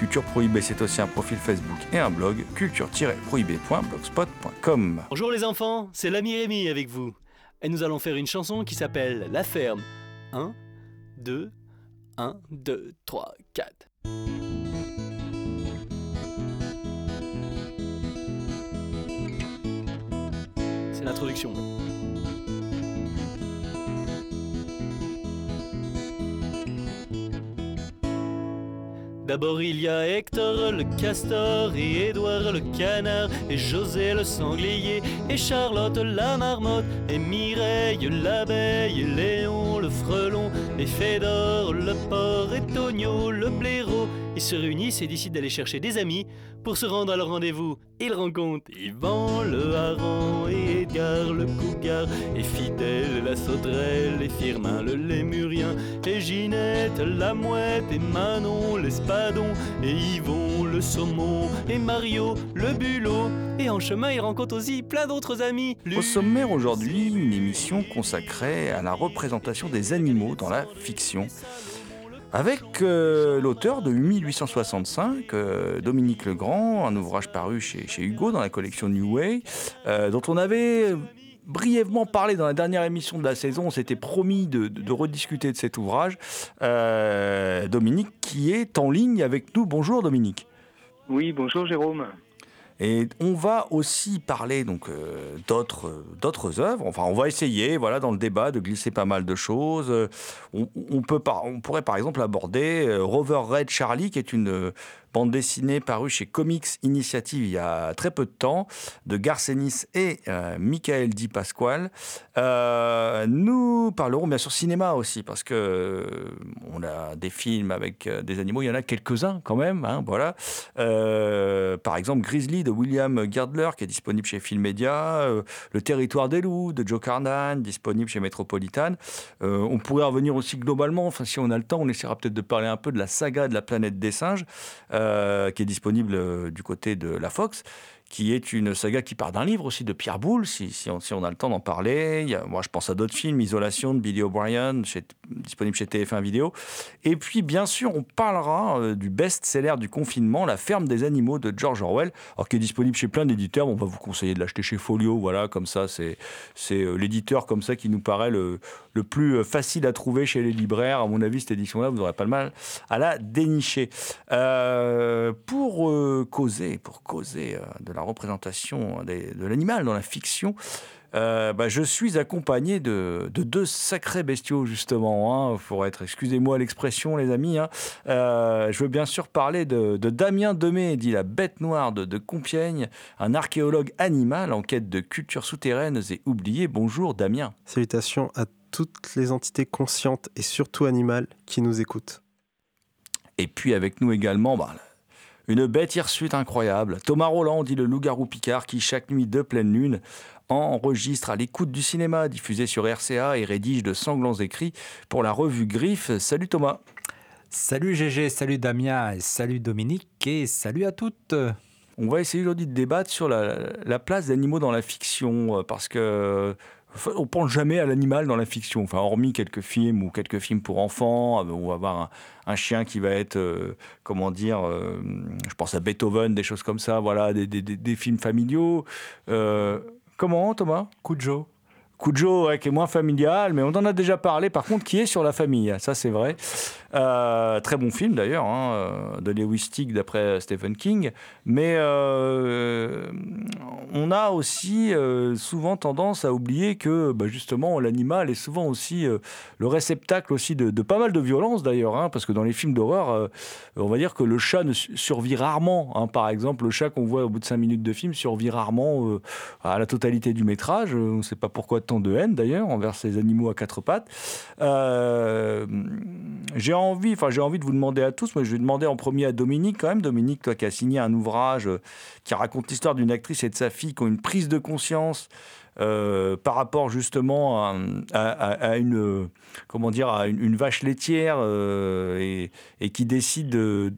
Culture Prohibée, c'est aussi un profil Facebook et un blog, culture-prohibée.blogspot.com. Bonjour les enfants, c'est l'ami Rémi avec vous. Et nous allons faire une chanson qui s'appelle La ferme. 1, 2, 1, 2, 3, 4. C'est l'introduction. D'abord il y a Hector le castor et Édouard le canard et José le sanglier et Charlotte la marmotte et Mireille l'abeille et Léon le frelon et Fédor le porc et Tonio le blaireau. Se réunissent et décident d'aller chercher des amis pour se rendre à leur rendez-vous. Ils rencontrent Yvan le hareng et Edgar le cougar et Fidèle la sauterelle et Firmin le lémurien et Ginette la mouette et Manon l'espadon et Yvon le saumon et Mario le bulot. Et en chemin, ils rencontrent aussi plein d'autres amis. Au sommaire aujourd'hui, une émission consacrée à la représentation des animaux dans la fiction. Avec euh, l'auteur de 1865, euh, Dominique Legrand, un ouvrage paru chez, Hugo dans la collection New Way, euh, dont on avait brièvement parlé dans la dernière émission de la saison. On s'était promis de, rediscuter de cet ouvrage. Dominique qui est en ligne avec nous. Bonjour Dominique. Oui, bonjour Jérôme. Et on va aussi parler donc euh, d'autres d'autres œuvres. Enfin, on va essayer, voilà, dans le débat, de glisser pas mal de choses. Euh, On, peut par- on pourrait par exemple aborder euh, Rover Red Charlie, qui est une bande dessinée parue chez Comics Initiative il y a très peu de temps, de Garcenis et euh, Michael Di Pasquale. Euh, nous parlerons bien sûr cinéma aussi, parce que euh, on a des films avec des animaux, il y en a quelques-uns quand même, hein, voilà. Par exemple, Grizzly de William Girdler, qui est disponible chez Filmedia, euh, Le Territoire des loups de Joe Carnan, disponible chez Metropolitan. On pourrait revenir aussi globalement, enfin si on a le temps, on essaiera peut-être de parler un peu de la saga de la planète des singes, euh, qui est disponible euh, du côté de la Fox qui est une saga qui part d'un livre aussi de Pierre Boulle, si, on, a le temps d'en parler. Moi, je pense à d'autres films, Isolation de Billy O'Brien, chez- disponible chez TF1 Vidéo. Et puis, bien sûr, on parlera euh, du best-seller du confinement, La ferme des animaux de George Orwell, alors qui est disponible chez plein d'éditeurs. On va vous conseiller de l'acheter chez Folio, voilà, comme ça, c'est euh, l'éditeur comme ça qui nous paraît le, le plus euh, facile à trouver chez les libraires. À mon avis, cette édition-là, vous n'aurez pas le mal à la dénicher. Pour causer, pour causer de la représentation de l'animal dans la fiction, euh, bah, je suis accompagné de, de deux sacrés bestiaux, justement. Hein, pour être, excusez-moi l'expression, les amis. hein. Euh, je veux bien sûr parler de, de Damien Demey, dit la bête noire de, de Compiègne, un archéologue animal en quête de cultures souterraines et oubliées. Bonjour, Damien. Salutations à toutes les entités conscientes et surtout animales qui nous écoutent. Et puis avec nous également, bah, une bête hirsute incroyable. Thomas Roland, dit le loup-garou Picard, qui chaque nuit de pleine lune enregistre à l'écoute du cinéma diffusé sur RCA et rédige de sanglants écrits pour la revue Griffe. Salut Thomas. Salut GG, salut Damien, salut Dominique, et salut à toutes. On va essayer aujourd'hui de débattre sur la, la place des animaux dans la fiction, euh, parce que on pense jamais à l'animal dans la fiction. Enfin, hormis quelques films ou quelques films pour enfants, euh, on va avoir un, un chien qui va être, euh, comment dire, euh, je pense à Beethoven, des choses comme ça, voilà, des, des- des- des films familiaux. Euh, comment, Thomas? Cujo, ouais, qui est moins familial, mais on en a déjà parlé, par contre, qui est sur la famille, ça c'est vrai. Euh, très bon film d'ailleurs, hein, euh, de Lewis Stick d'après Stephen King. Mais euh, on a aussi souvent tendance à oublier que bah, justement l'animal est souvent aussi le réceptacle aussi de, pas mal de violence d'ailleurs, hein, parce que dans les films d'horreur, on va dire que le chat ne survit rarement. Hein. par exemple, le chat qu'on voit au bout de 5 minutes de film survit rarement à la totalité du métrage. On ne sait pas pourquoi tant de haine d'ailleurs envers ces animaux à quatre pattes. J'ai envie, enfin j'ai envie de vous demander à tous, moi je vais demander en premier à Dominique quand même. Dominique, toi qui as signé un ouvrage euh, qui raconte l'histoire d'une actrice et de sa fille qui ont une prise de conscience euh, par rapport justement à, une comment dire à une, vache laitière euh, et, qui décide de,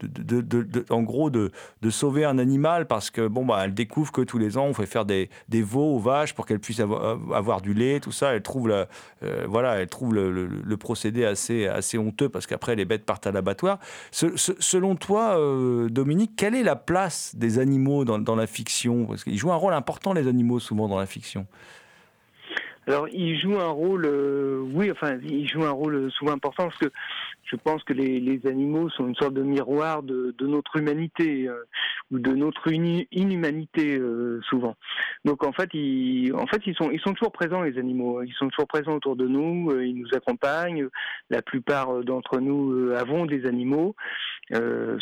en gros de, sauver un animal parce que bon bah elle découvre que tous les ans on fait faire des, veaux aux vaches pour qu'elles puissent avoir, du lait tout ça. Elle trouve euh, voilà elle trouve le, procédé assez assez honteux parce qu'après les bêtes partent à l'abattoir. Selon toi Dominique quelle est la place des animaux dans, dans la fiction? Parce qu'ils jouent un rôle important les animaux souvent dans la fiction alors, il joue un rôle, euh, oui, enfin, il joue un rôle souvent important parce que je pense que les, les animaux sont une sorte de miroir de, de notre humanité euh, ou de notre inhumanité euh, souvent. Donc en fait, ils, en fait, ils sont, ils sont toujours présents les animaux. Ils sont toujours présents autour de nous. ils nous accompagnent. La plupart d'entre nous avons des animaux,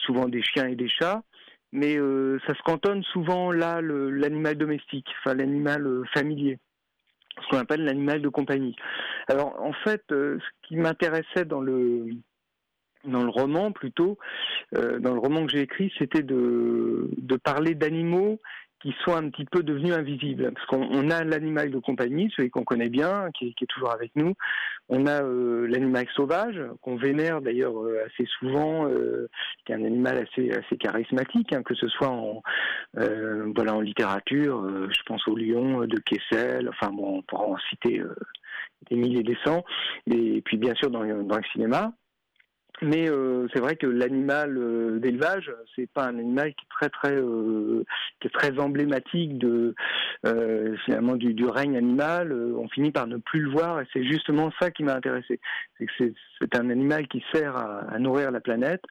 souvent des chiens et des chats mais ça se cantonne souvent là l'animal domestique, enfin l'animal familier ce qu'on appelle l'animal de compagnie. Alors en fait, euh, ce qui m'intéressait dans le dans le roman plutôt, euh, dans le roman que j'ai écrit, c'était de, de parler d'animaux qui sont un petit peu devenus invisibles. Parce qu'on a l'animal de compagnie, celui qu'on connaît bien, qui, est toujours avec nous. On a euh, l'animal sauvage, qu'on vénère d'ailleurs euh, assez souvent, euh, qui est un animal assez, assez charismatique, hein, que ce soit en, voilà, en littérature, je pense au lion de Kessel, enfin bon, on pourra en citer des milliers et des cents, et puis bien sûr dans, dans le cinéma. Mais euh, c'est vrai que l'animal euh, d'élevage, c'est pas un animal qui est très très euh, qui est très emblématique de finalement du, règne animal. on finit par ne plus le voir et c'est justement ça qui m'a intéressé. C'est un animal qui sert à, nourrir la planète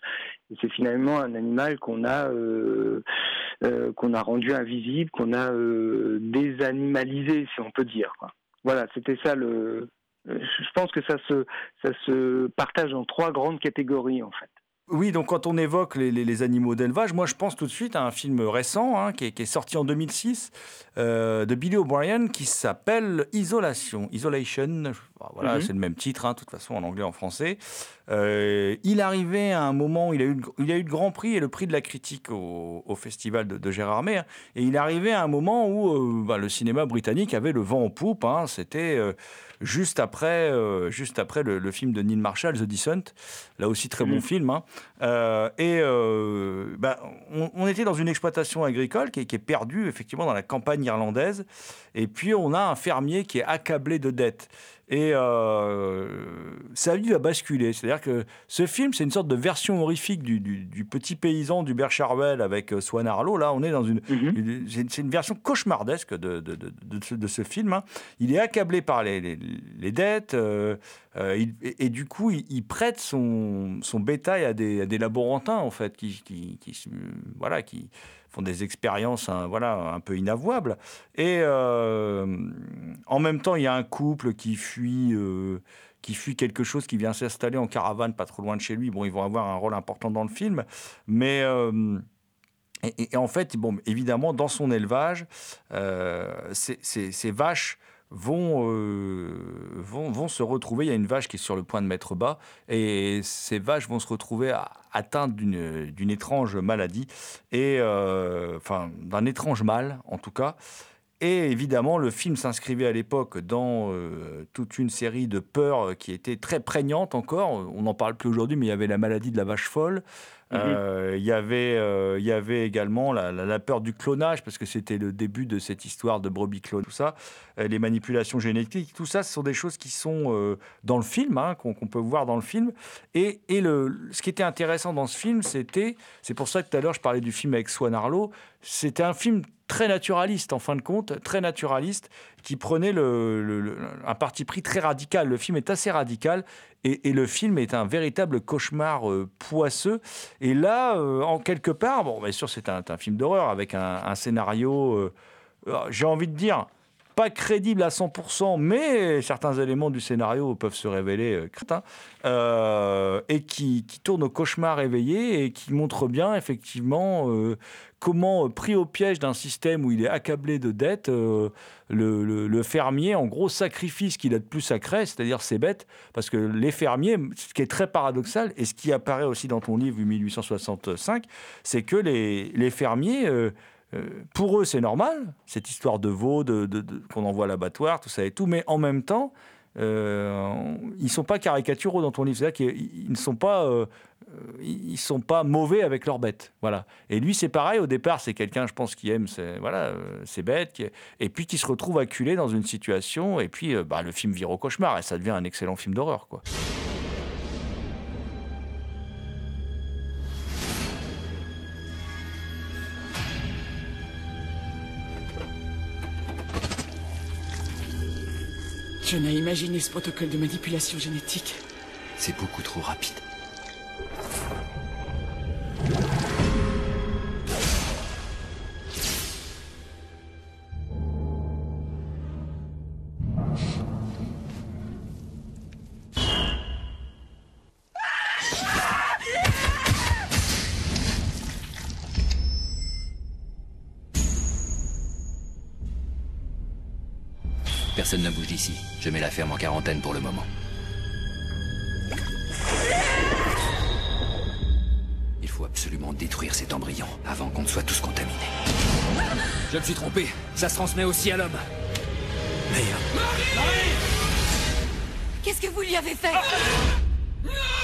et c'est finalement un animal qu'on a qu'on a rendu invisible, qu'on a désanimalisé si on peut dire. Voilà, c'était ça le euh, je pense que ça se, ça se partage en trois grandes catégories en fait. Oui, donc quand on évoque les, animaux d'élevage, moi je pense tout de suite à un film récent hein, qui, est, sorti en 2006 euh, de Billy O'Brien qui s'appelle Isolation. Isolation, voilà, mhm. c'est le même titre, hein, de toute façon en anglais, en français. Euh, il arrivait à un moment, il a, eu, il a eu le grand prix et le prix de la critique au, festival de, de Gérardmer, hein, et il arrivait à un moment où bah, le cinéma britannique avait le vent en poupe. C'était juste après, euh, juste après le, film de Neil Marshall, The Descent, là aussi très bon mhm. film. Hein. Euh, et euh, bah, on, était dans une exploitation agricole qui qui est, perdue effectivement dans la campagne irlandaise, et puis on a un fermier qui est accablé de dettes. Et euh, sa vie va basculer. C'est-à-dire que ce film, c'est une sorte de version horrifique du, petit paysan du Charwell avec euh, Swan Arlo. Là, on est dans une. Mhm. c'est une version cauchemardesque de, de, ce, film. Hein. Il est accablé par les, dettes. Euh, et, du coup, il, prête son, son, bétail à des, à des laborantins, en fait, qui, qui, qui voilà, qui font des expériences hein, voilà, un peu inavouables. Et euh, en même temps, il y a un couple qui fuit, euh, qui fuit quelque chose qui vient s'installer en caravane pas trop loin de chez lui. Bon, ils vont avoir un rôle important dans le film, mais... Euh, et, en fait, bon, évidemment, dans son élevage, ces vaches vont, euh, vont, se retrouver. Il y a une vache qui est sur le point de mettre bas, et ces vaches vont se retrouver atteintes d'une étrange maladie, et euh, enfin d'un étrange mal en tout cas. Et évidemment, le film s'inscrivait à l'époque dans euh, toute une série de peurs qui étaient très prégnantes encore. On n'en parle plus aujourd'hui, mais il y avait la maladie de la vache folle. Mhm. Euh, il, y avait, euh, il y avait également la, peur du clonage, parce que c'était le début de cette histoire de brebis clone, tout ça. les manipulations génétiques, tout ça, ce sont des choses qui sont dans le film, hein, qu'on peut voir dans le film. Et, et le, ce qui était intéressant dans ce film, c'était, c'est pour ça que tout à l'heure je parlais du film avec Swan Arlo, c'était un film très naturaliste en fin de compte, très naturaliste, qui prenait un parti pris très radical. Le film est assez radical et, le film est un véritable cauchemar euh, poisseux. Et là, euh, en quelque part, bon, bien sûr, c'est un, film d'horreur avec un, scénario, euh, j'ai envie de dire, pas crédible à 100%, mais certains éléments du scénario peuvent se révéler euh, crétins, euh, et qui, qui, tourne au cauchemar éveillé et qui montre bien effectivement euh, comment, pris au piège d'un système où il est accablé de dettes, le, fermier, en gros, sacrifie ce qu'il a de plus sacré, c'est-à-dire ses bêtes, parce que les fermiers, ce qui est très paradoxal, et ce qui apparaît aussi dans ton livre 1865, c'est que les, les fermiers euh, pour eux, c'est normal, cette histoire de veau, qu'on envoie à l'abattoir, tout ça et tout, mais en même temps, euh, ils ne sont pas caricaturaux dans ton livre. C'est-à-dire qu'ils ne sont pas, euh, ils sont pas mauvais avec leurs bêtes. Voilà. Et lui, c'est pareil. Au départ, c'est quelqu'un, je pense, qui aime ses, voilà, ses bêtes, et puis qui se retrouve acculé dans une situation, et puis bah, le film vire au cauchemar, et ça devient un excellent film d'horreur. quoi. Je n'ai imaginé ce protocole de manipulation génétique. C'est beaucoup trop rapide. Je mets la ferme en quarantaine pour le moment. Il faut absolument détruire cet embryon avant qu'on ne soit tous contaminés. Je me suis trompé. Ça se transmet aussi à l'homme. Merde. Marie Qu'est-ce que vous lui avez fait? Écoutez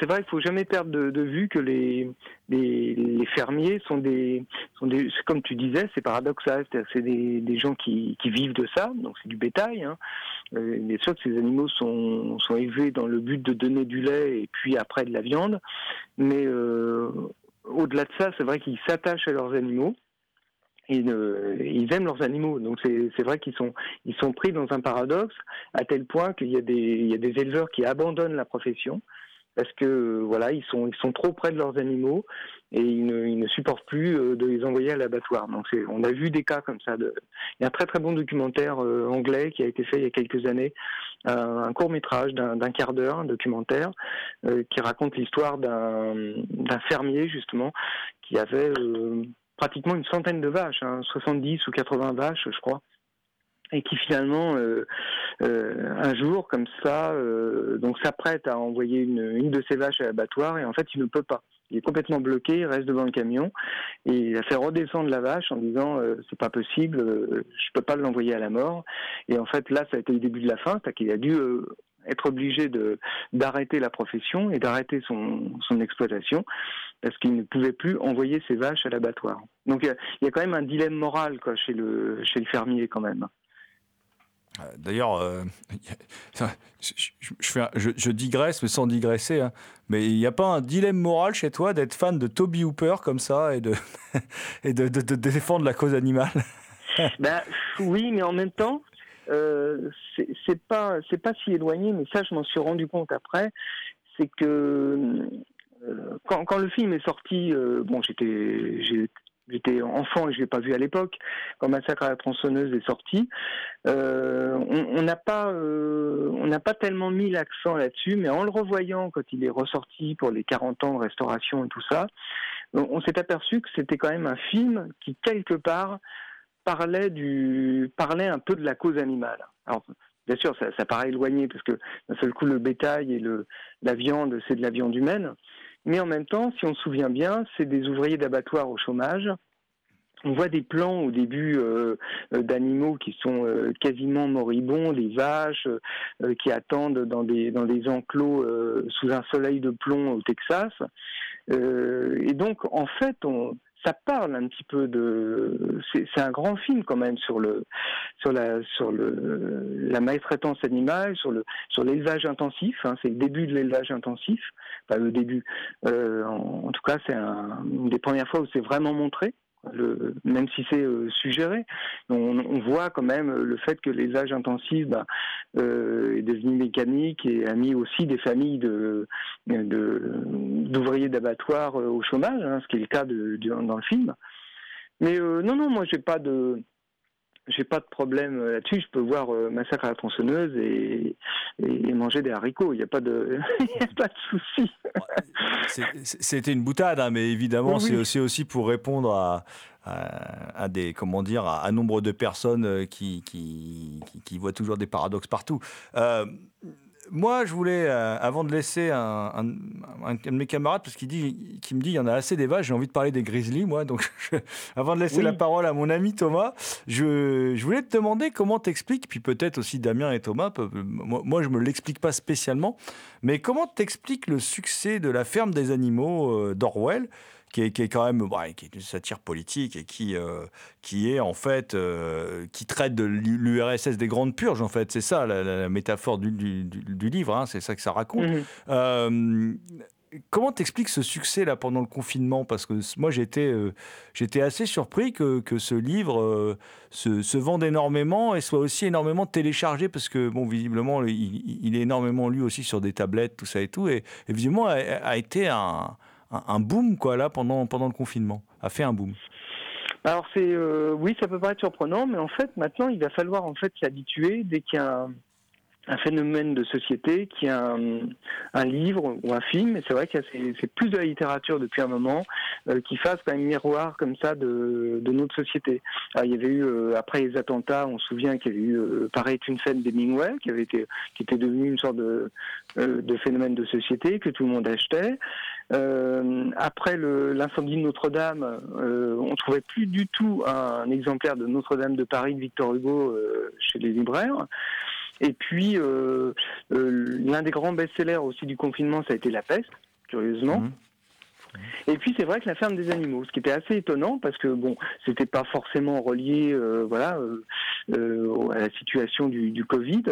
C'est vrai qu'il faut jamais perdre de, vue que les, les, fermiers sont des, sont des, comme tu disais, c'est paradoxal, c'est des, des, gens qui, qui, vivent de ça, donc c'est du bétail. Hein. Euh, bien sûr que ces animaux sont, sont élevés dans le but de donner du lait et puis après de la viande, mais euh, au-delà de ça, c'est vrai qu'ils s'attachent à leurs animaux ils, ils, aiment leurs animaux. Donc c'est vrai qu'ils sont, pris dans un paradoxe à tel point qu'il y, a des, éleveurs qui abandonnent la profession parce que voilà, ils sont, trop près de leurs animaux et ils ne, supportent plus euh, de les envoyer à l'abattoir. Donc on a vu des cas comme ça. Il y a un très très bon documentaire euh, anglais qui a été fait il y a quelques années, un court métrage d'un quart d'heure, un documentaire euh, qui raconte l'histoire d'un fermier justement qui avait pratiquement une centaine de vaches, 70 hein, ou 80 vaches, je crois. Et qui finalement euh, euh, un jour comme ça euh, donc s'apprête à envoyer une, de ses vaches à l'abattoir et en fait il ne peut pas. Il est complètement bloqué il reste devant le camion et il a fait redescendre la vache en disant c'est pas possible je peux pas l'envoyer à la mort. Et en fait là ça a été le début de la fin c'est qu'il a dû être obligé de d'arrêter la profession et d'arrêter son, son exploitation parce qu'il ne pouvait plus envoyer ses vaches à l'abattoir. Donc il y, a quand même un dilemme moral quoi, chez, le, chez le fermier quand même. Euh, d'ailleurs, euh, je, je, digresse, mais sans digresser. Hein. Mais il n'y a pas un dilemme moral chez toi d'être fan de Toby Hooper comme ça et de, et de, de, défendre la cause animale? Ben, Oui, mais en même temps, euh, c'est pas c'est pas si éloigné, mais ça je m'en suis rendu compte après, c'est que euh, quand, le film est sorti, euh, bon j'étais j'étais enfant et je l'ai pas vu à l'époque. Quand Massacre à la tronçonneuse est sorti, euh, on n'a pas on n'a pas tellement mis l'accent là-dessus, mais en le revoyant quand il est ressorti pour les 40 ans de restauration et tout ça, on s'est aperçu que c'était quand même un film qui quelque part parlait, du, parlait un peu de la cause animale. Alors, bien sûr, ça, paraît éloigné parce que d'un seul coup, le bétail et le, la viande, c'est de la viande humaine. Mais en même temps, si on se souvient bien, c'est des ouvriers d'abattoir au chômage on voit des plans au début euh, euh, d'animaux qui sont euh, quasiment moribonds, des vaches qui attendent dans des dans des enclos sous un soleil de plomb au Texas. et donc en fait, on, ça parle un petit peu de. C'est un grand film quand même sur le sur la sur le la maltraitance animale, sur le sur l'élevage intensif. Hein, c'est le début de l'élevage intensif. Pas le début. en, tout cas, c'est un, une des premières fois où c'est vraiment montré même si c'est euh, suggéré. On, voit quand même le fait que l'élevage intensif bah, euh, est devenu mécanique et a mis aussi des familles de, d'ouvriers d'abattoirs euh, au chômage, hein, ce qui est le cas dans le film. Mais euh, non, non, moi j'ai pas de j'ai pas de problème là-dessus. Je peux voir Massacre à la tronçonneuse et, et, manger des haricots. Il n'y a pas de, a pas de souci. C'était une boutade, hein, mais évidemment, c'est aussi, aussi pour répondre à, à, des comment dire à, nombre de personnes euh, qui, qui, qui, voient toujours des paradoxes partout. Euh, moi, je voulais, euh, avant de laisser un, un, de mes camarades, parce qu'il dit, qui me dit, il y en a assez des vaches, j'ai envie de parler des grizzlies, moi. Donc, avant de laisser la parole à mon ami Thomas, je, je voulais te demander comment t'expliques, puis peut-être aussi Damien et Thomas. Moi, moi je me l'explique pas spécialement, mais comment t'expliques le succès de la ferme des animaux d'Orwell? Qui est, quand même qui est une satire politique et qui, euh, qui est en fait euh, qui traite de l'URSS des grandes purges en fait. C'est ça la, métaphore du, du, livre hein, c'est ça que ça raconte. Mhm. euh, Comment t'expliques ce succès là pendant le confinement? Parce que moi j'étais j'étais assez surpris que, que ce livre se, se, vende énormément et soit aussi énormément téléchargé parce que bon visiblement il, est énormément lu aussi sur des tablettes tout ça et tout. Et, visiblement a été un, un, boom quoi là pendant pendant le confinement, a fait un boom. Alors c'est euh, oui, ça peut paraître surprenant, mais en fait maintenant il va falloir en fait s'y habituer dès qu'il y a un, phénomène de société, qu'il y a un, livre ou un film, et c'est vrai a c'est plus de la littérature depuis un moment euh, qui fasse un miroir comme ça de, notre société. il y avait eu euh, après les attentats, on se souvient qu'il y avait eu pareil une scène d'Hemingway qui avait été qui était devenu une sorte de phénomène de société que tout le monde achetait. Euh, après l'incendie de Notre-Dame, euh, on trouvait plus du tout un, exemplaire de Notre-Dame de Paris de Victor Hugo euh, chez les libraires. Et puis, l'un des grands best-sellers aussi du confinement, ça a été La Peste, curieusement. Mmh. Et puis c'est vrai que la ferme des animaux, ce qui était assez étonnant parce que bon, c'était pas forcément relié, euh, voilà, euh, euh, à la situation du, Covid,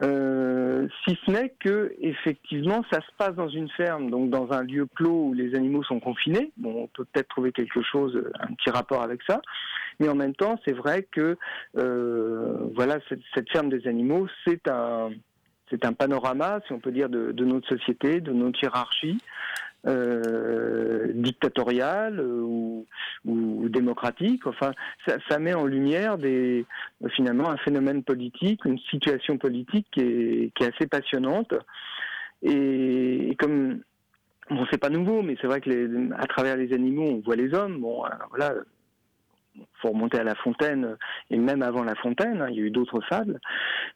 si ce n'est que effectivement ça se passe dans une ferme, donc dans un lieu clos où les animaux sont confinés. Bon, on peut peut-être trouver quelque chose, un petit rapport avec ça, mais en même temps c'est vrai que voilà cette, cette ferme des animaux, c'est un c'est un panorama, si on peut dire, de, de notre société, de notre hiérarchie, euh, dictatoriale euh, ou, démocratique. Enfin, ça, met en lumière finalement un phénomène politique, une situation politique qui est, assez passionnante. Et, comme bon, c'est pas nouveau, mais c'est vrai que à travers les animaux, on voit les hommes. Bon, euh, voilà, faut remonter à La Fontaine et même avant La Fontaine, hein, il y a eu d'autres fables.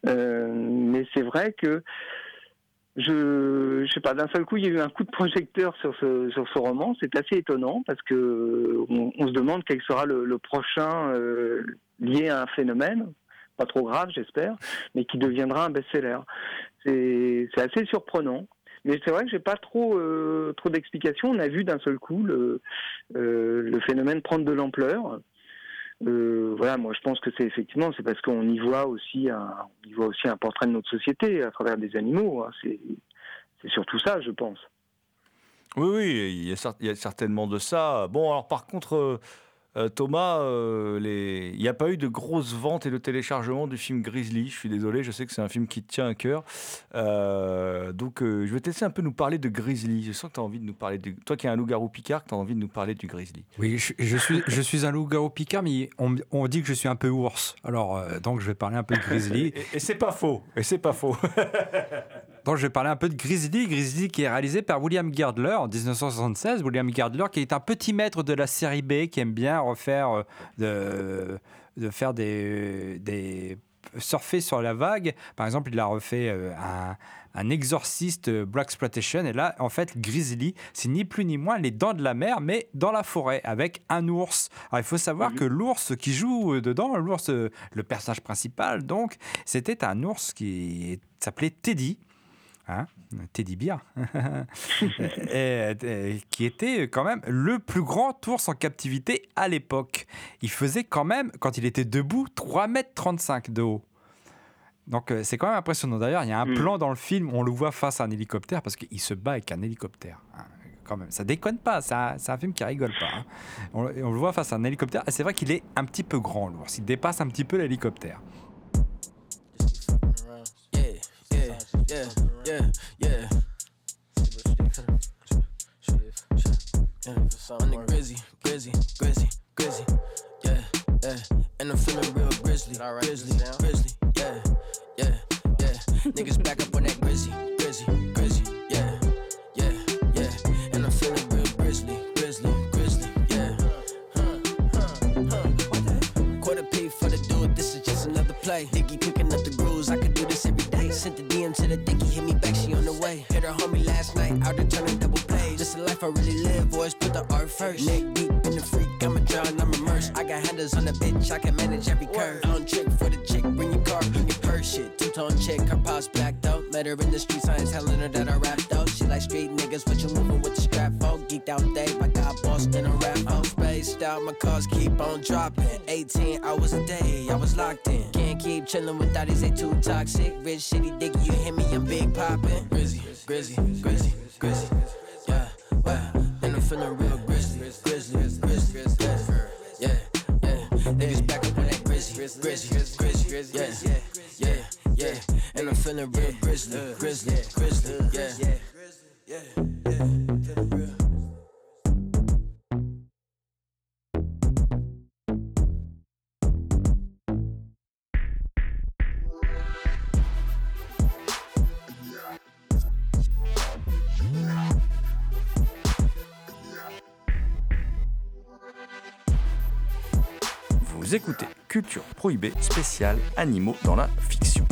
Euh, mais c'est vrai que je, je sais pas, d'un seul coup, il y a eu un coup de projecteur sur ce, sur ce roman. C'est assez étonnant parce que on, se demande quel sera le, prochain euh, lié à un phénomène, pas trop grave, j'espère, mais qui deviendra un best-seller. C'est assez surprenant. Mais c'est vrai que j'ai pas trop euh, trop d'explications. On a vu d'un seul coup le, euh, le phénomène prendre de l'ampleur. Euh, voilà, moi je pense que c'est effectivement c'est parce qu'on y voit aussi un y voit aussi un portrait de notre société à travers des animaux. Hein. C'est surtout ça, je pense. Oui, oui, il y, a, certainement de ça. Bon, alors par contre, euh, euh, Thomas, il n'y a pas eu de grosses ventes et de téléchargement du film Grizzly. Je suis désolé, je sais que c'est un film qui te tient à cœur. Euh, donc, je vais te laisser un peu nous parler de Grizzly. Je sens que tu as envie de nous parler de. Toi qui es un loup-garou picard, tu as envie de nous parler du Grizzly. Oui, je, suis, je suis un loup-garou picard, mais on, dit que je suis un peu ours. Alors, donc, je vais parler un peu de Grizzly. et, et c'est pas faux. Et c'est pas faux. Donc je vais parler un peu de Grizzly. Grizzly qui est réalisé par William Girdler en 1976. William Girdler qui est un petit maître de la série B qui aime bien refaire, euh, de, de faire des, des surfer sur la vague. Par exemple, il a refait euh, un, un exorciste euh, Black Exploitation. Et là, en fait, Grizzly, c'est ni plus ni moins les dents de la mer, mais dans la forêt, avec un ours. Alors, il faut savoir que l'ours qui joue euh, dedans, l'ours, le personnage principal, donc, c'était un ours qui s'appelait Teddy. Hein Teddy Bear, Et, et, qui était quand même le plus grand ours en captivité à l'époque. Il faisait quand même, quand il était debout, 3,35 m de haut. Donc euh, c'est quand même impressionnant. D'ailleurs, il y a un Mm. plan dans le film, on le voit face à un hélicoptère parce qu'il se bat avec un hélicoptère. hein, quand même, ça déconne pas. C'est un, film qui rigole pas. hein. On, le- on le voit face à un hélicoptère et c'est vrai qu'il est un petit peu grand l'ours. Il dépasse un petit peu l'hélicoptère. Yeah, yeah, yeah, yeah, yeah. On the Grizzy, Grizzy, Grizzy, Grizzy. Yeah, yeah. And I'm feeling real grizzly, grizzly, grizzly. Yeah, yeah, yeah. Niggas back up on that Grizzy, Grizzy, Grizzy. Yeah, yeah, yeah. And I'm feeling real grizzly, grizzly, grizzly. Yeah. Quarter P for the dude, this is just another play. Dicky cooking up the Hit her homie last night, out there turning double plays. This the life I really live, boys, put the art first. Neck deep in the freak, I'm a drown, I'm immersed. I got handles on the bitch, I can manage every curve. I don't trick for the chick, bring your car, bring your purse, shit. Two tone chick, her paws blacked out. Met her in the streets, I ain't telling her that I rapped out. She like street niggas, what you moving with the strap folk? Geeked out day, I got in a rap out. Spaced out, my cars keep on dropping. 18 hours a day, I was locked in. Can't keep chilling with thotties, they too toxic. Rich shitty dick, you hear me, I'm big poppin'. Grizzy, grizzy, grizzy, grizzy. Yeah, wow. And I'm feeling real grizzly, grizzly, grizzly, grizzly. Yeah, yeah. Niggas back up on that grizzly, grizzly, grizzly. Yeah, yeah, yeah. And I'm feeling real grizzly, grizzly, grizzly. Yeah, yeah, yeah. Vous écoutez Culture Prohibée spéciale animaux dans la fiction.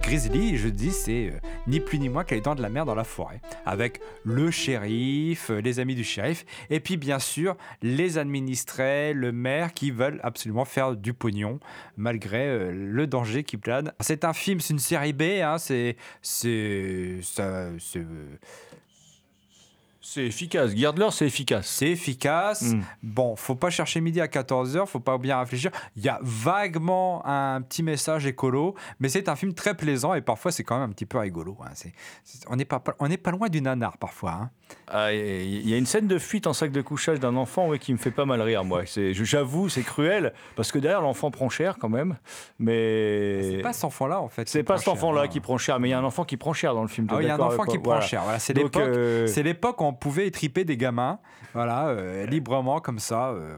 Grizzly, je dis, c'est euh, ni plus ni moins que les dents de la mer dans la forêt, avec le shérif, euh, les amis du shérif, et puis bien sûr les administrés, le maire qui veulent absolument faire du pognon malgré euh, le danger qui plane. C'est un film, c'est une série B, hein, c'est c'est ça- c'est C'est efficace. Girdler, c'est efficace. c'est efficace. Mm. Bon, faut pas chercher midi à 14h, faut pas bien réfléchir. Il y a vaguement un petit message écolo, mais c'est un film très plaisant et parfois c'est quand même un petit peu rigolo. hein. On n'est pas, on n'est pas loin du nanar parfois. hein. Ah, Il y a une scène de fuite en sac de couchage d'un enfant ouais, qui me fait pas mal rire, moi. C'est- J'avoue, c'est cruel, parce que derrière, l'enfant prend cher quand même. Mais. C'est pas cet enfant-là en fait. C'est pas cet enfant-là hein. qui prend cher, mais il y a un enfant qui prend cher dans le film. Ah oui, il y a un enfant qui prend Voilà. cher. Voilà, c'est l'époque. euh, C'est l'époque où on pouvait étriper des gamins, voilà, euh, librement comme ça. euh,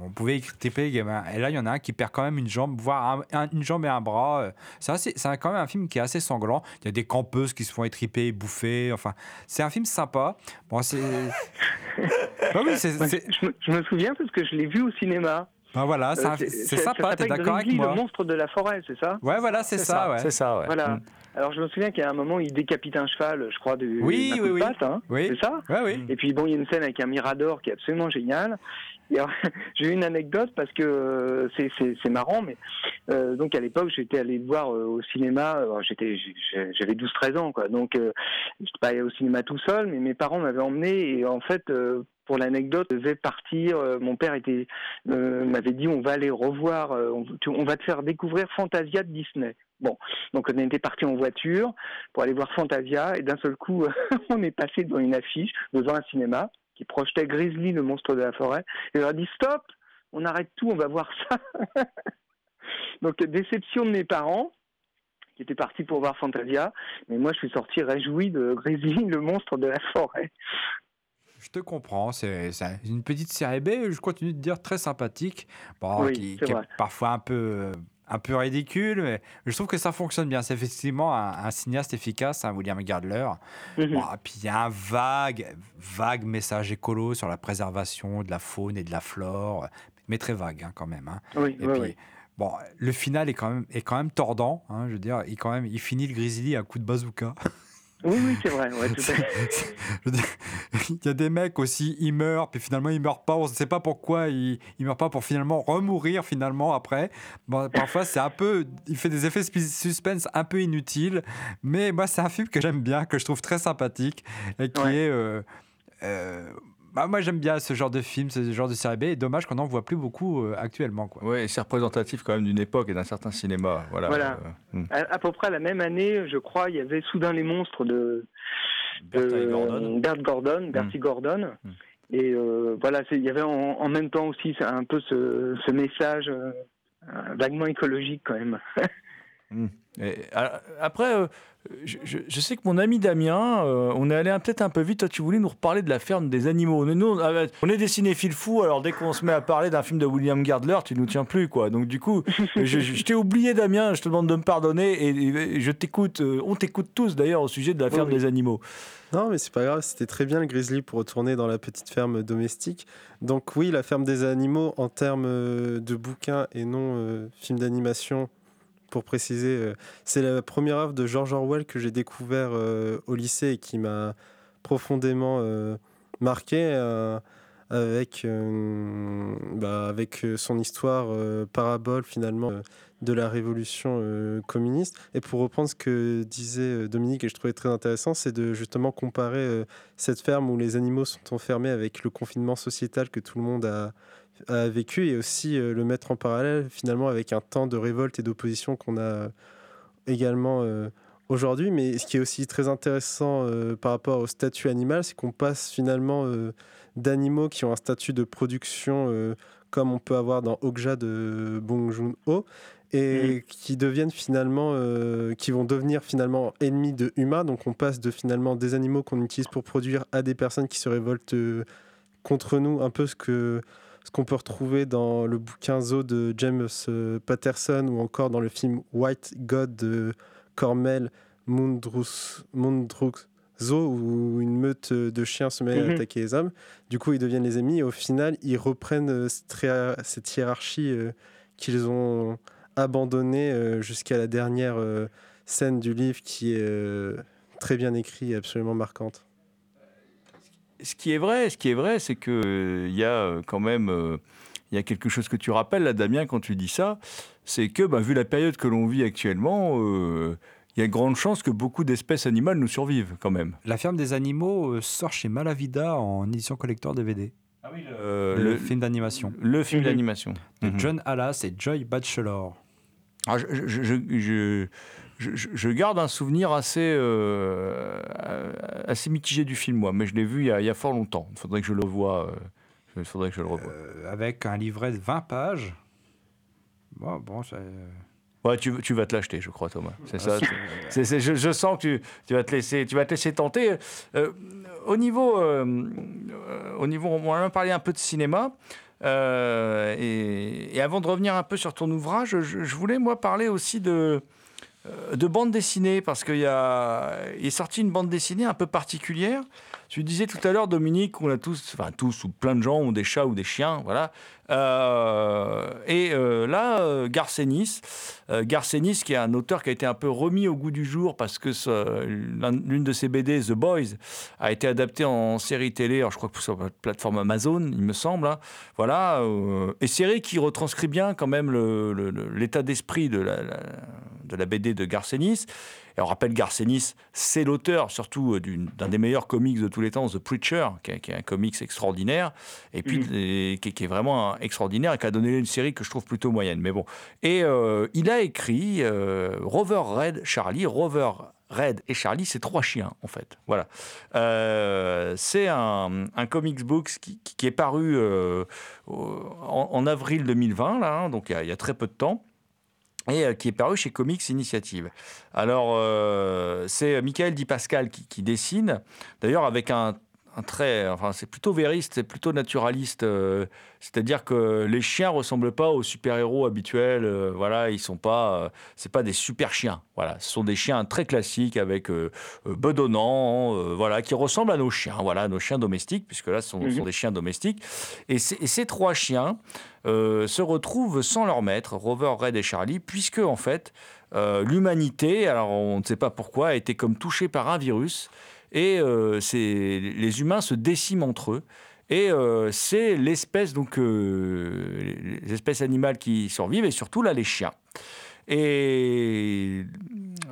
on pouvait étriper des gamins. Et là, il y en a un qui perd quand même une jambe, voire un- un- une jambe et un bras. euh. C'est assez- c'est quand même un film qui est assez sanglant. Il y a des campeuses qui se font étriper, bouffer. Enfin, c'est un film sympa. Bon, c'est. bah oui, c'est. Ouais, c'est- je, me, je me souviens parce que je l'ai vu au cinéma. Bah voilà, c'est Euh, c'est- sympa. T'es d'accord avec moi Le monstre de la forêt, c'est ça? Ouais, voilà, c'est ça, ouais. C'est ça, ouais. Voilà. Mm. Alors je me souviens qu'il y a un moment, il décapite un cheval, je crois, de Oui, oui, oui. patte, hein, Oui. c'est ça? Ouais, oui. Et puis bon, il y a une scène avec un mirador qui est absolument génial. J'ai eu une anecdote parce que euh, c'est- marrant, mais euh, donc à l'époque j'étais allé voir euh, au cinéma. J'étais j'avais 12-13 ans, quoi. Donc euh, j'étais pas allé au cinéma tout seul, mais mes parents m'avaient emmené et en fait. pour l'anecdote, je devais partir. mon père m'avait dit on va aller revoir, on, on va te faire découvrir Fantasia de Disney. Bon, donc on était parti en voiture pour aller voir Fantasia et d'un seul coup on est passé devant une affiche devant un cinéma qui projetait Grizzly, le monstre de la forêt. Et on a dit stop, on arrête tout, on va voir ça. donc déception de mes parents qui étaient partis pour voir Fantasia, mais moi je suis sorti réjoui de Grizzly, le monstre de la forêt. Je te comprends, c'est une petite série B, je continue de dire très sympathique, bon, Oui, qui, est parfois un peu, un peu ridicule, mais je trouve que ça fonctionne bien. C'est effectivement un, cinéaste efficace, un William Gardler. Mhm. puis il y a un vague, vague message écolo sur la préservation de la faune et de la flore, mais très vague hein, quand même. hein. Oui, Et oui, puis, oui. bon, le final est quand même, est quand même tordant. hein, je veux dire, il, quand même, il finit le Grizzly à coup de bazooka. Oui, oui, c'est vrai. Ouais, tout à il y a des mecs aussi, ils meurent, puis finalement ils meurent pas, on ne sait pas pourquoi ils, ils meurent pas pour finalement remourir finalement après. Bon, parfois c'est un peu, il fait des effets suspense un peu inutiles, mais moi c'est un film que j'aime bien, que je trouve très sympathique et qui Ouais. est... euh, euh, bah, moi j'aime bien ce genre de film, ce genre de série B, et dommage qu'on n'en voit plus beaucoup euh, actuellement. Quoi. Ouais, et c'est représentatif quand même d'une époque et d'un certain cinéma. Voilà. Voilà. Euh, hmm. À, à peu près la même année, je crois, il y avait Soudain les monstres de, Gordon. Bert Gordon, Bertie Gordon. Mm. Et euh, voilà, il y avait en, en même temps aussi un peu ce, ce message vaguement écologique quand même. Et, alors, après, euh, je, je- je sais que mon ami Damien, euh, on est allé peut-être un peu vite. Toi, tu voulais nous reparler de la ferme des animaux. Nous, ah, on est des cinéphiles fous, alors dès qu'on se met à parler d'un film de William Gardler, tu nous tiens plus, quoi. Donc, du coup, je, t'ai oublié, Damien. Je te demande de me pardonner et, et je t'écoute. euh, on t'écoute tous d'ailleurs au sujet de la ferme oui. des animaux. Non, mais c'est pas grave, c'était très bien le grizzly pour retourner dans la petite ferme domestique. Donc oui, la ferme des animaux en termes euh, de bouquins et non euh, film d'animation, pour préciser, euh, c'est la première œuvre de George Orwell que j'ai découvert euh, au lycée et qui m'a profondément euh, marqué avec, bah, son histoire parabole finalement de la révolution communiste. Et pour reprendre ce que disait Dominique, et je trouvais très intéressant, c'est de justement comparer cette ferme où les animaux sont enfermés avec le confinement sociétal que tout le monde a, a vécu et aussi euh, le mettre en parallèle finalement avec un temps de révolte et d'opposition qu'on a également euh, aujourd'hui. Mais ce qui est aussi très intéressant euh, par rapport au statut animal, c'est qu'on passe finalement euh, d'animaux qui ont un statut de production euh, comme on peut avoir dans Okja de Bong Joon-ho et qui deviennent finalement qui vont devenir finalement ennemis de humains. Donc on passe de finalement des animaux qu'on utilise pour produire à des personnes qui se révoltent contre nous. Un peu ce que ce qu'on peut retrouver dans le bouquin Zo de James euh, Patterson ou encore dans le film White God de Cormel Mundrus Mundrux Zo où une meute de chiens se met Mhm. à attaquer les hommes du coup ils deviennent les ennemis et au final ils reprennent euh, cette hiér- cette hiérarchie euh, qu'ils ont abandonné euh, jusqu'à la dernière scène du livre qui est très bien écrit et absolument marquante. Ce qui est vrai, ce qui est vrai, c'est que euh, il y a euh, quand même euh, il y a quelque chose que tu rappelles là, Damien, quand tu dis ça, c'est que bah, vu la période que l'on vit actuellement, euh, il y a de grandes chances que beaucoup d'espèces animales nous survivent quand même. La ferme des animaux euh, sort chez Malavida en édition collector DVD. Euh, le, le, film d'animation. le film Mhm. d'animation. De Mhm. John Hallas et Joy Batchelor. Ah, je, je- je- je- garde un souvenir assez, euh, assez mitigé du film, moi, mais je l'ai vu il y, a, il y a fort longtemps. Il faudrait que je le voie. euh, il faudrait que je le revoie. euh, avec un livret de 20 pages. Bon, bon, Ouais, tu, tu vas te l'acheter, je crois, Thomas. C'est Ah, ça. c'est- je, je sens que tu, tu vas te laisser, tu vas te laisser tenter. Euh, au niveau, euh, au niveau, on va parler un peu de cinéma. Euh, et, et avant de revenir un peu sur ton ouvrage, je, je voulais moi parler aussi de de bande dessinée parce qu'il y a il est sorti une bande dessinée un peu particulière. Tu disais tout à l'heure, Dominique, qu'on a tous, enfin tous ou plein de gens ont des chats ou des chiens, voilà. Euh, et euh, là, euh, Garcenis, euh, Garcenis, qui est un auteur qui a été un peu remis au goût du jour parce que l'une de ses BD, The Boys, a été adaptée en série télé, alors je crois que sur la plateforme Amazon, il me semble. hein. Voilà, euh, et série qui retranscrit bien quand même l'état d'esprit de la, la- de la BD de Garcenis. Et on rappelle Garcenis, c'est l'auteur surtout euh, d'un des meilleurs comics de tous les temps, The Preacher, qui est, qui est un comics extraordinaire, et puis et qui, qui est vraiment extraordinaire et qui a donné une série que je trouve plutôt moyenne. Mais bon, et euh, il a écrit euh, Rover Red, Charlie, Rover Red et Charlie, c'est trois chiens en fait. Voilà. Euh, c'est un, un comics book qui, est paru euh, en avril 2020, là, hein, donc il y, a, il y a très peu de temps et euh, qui est paru chez Comics Initiative. Alors, euh, c'est Michael Di Pascal qui dessine, d'ailleurs avec un, un trait, enfin c'est plutôt vériste, c'est plutôt naturaliste. euh, C'est-à-dire que les chiens ressemblent pas aux super-héros habituels. euh, voilà, ils sont pas, euh, c'est pas des super chiens. Voilà, ce sont des chiens très classiques avec euh, bedonnants, voilà, qui ressemblent à nos chiens. Voilà, à nos chiens domestiques, puisque là ce sont, sont des chiens domestiques. Et, ces- et ces trois chiens se retrouvent sans leur maître, Rover, Red et Charlie, puisque en fait l'humanité, alors on ne sait pas pourquoi, a été comme touchée par un virus et euh, les humains se déciment entre eux. Et euh, c'est l'espèce donc euh, les espèces animales qui survivent et surtout là les chiens. Et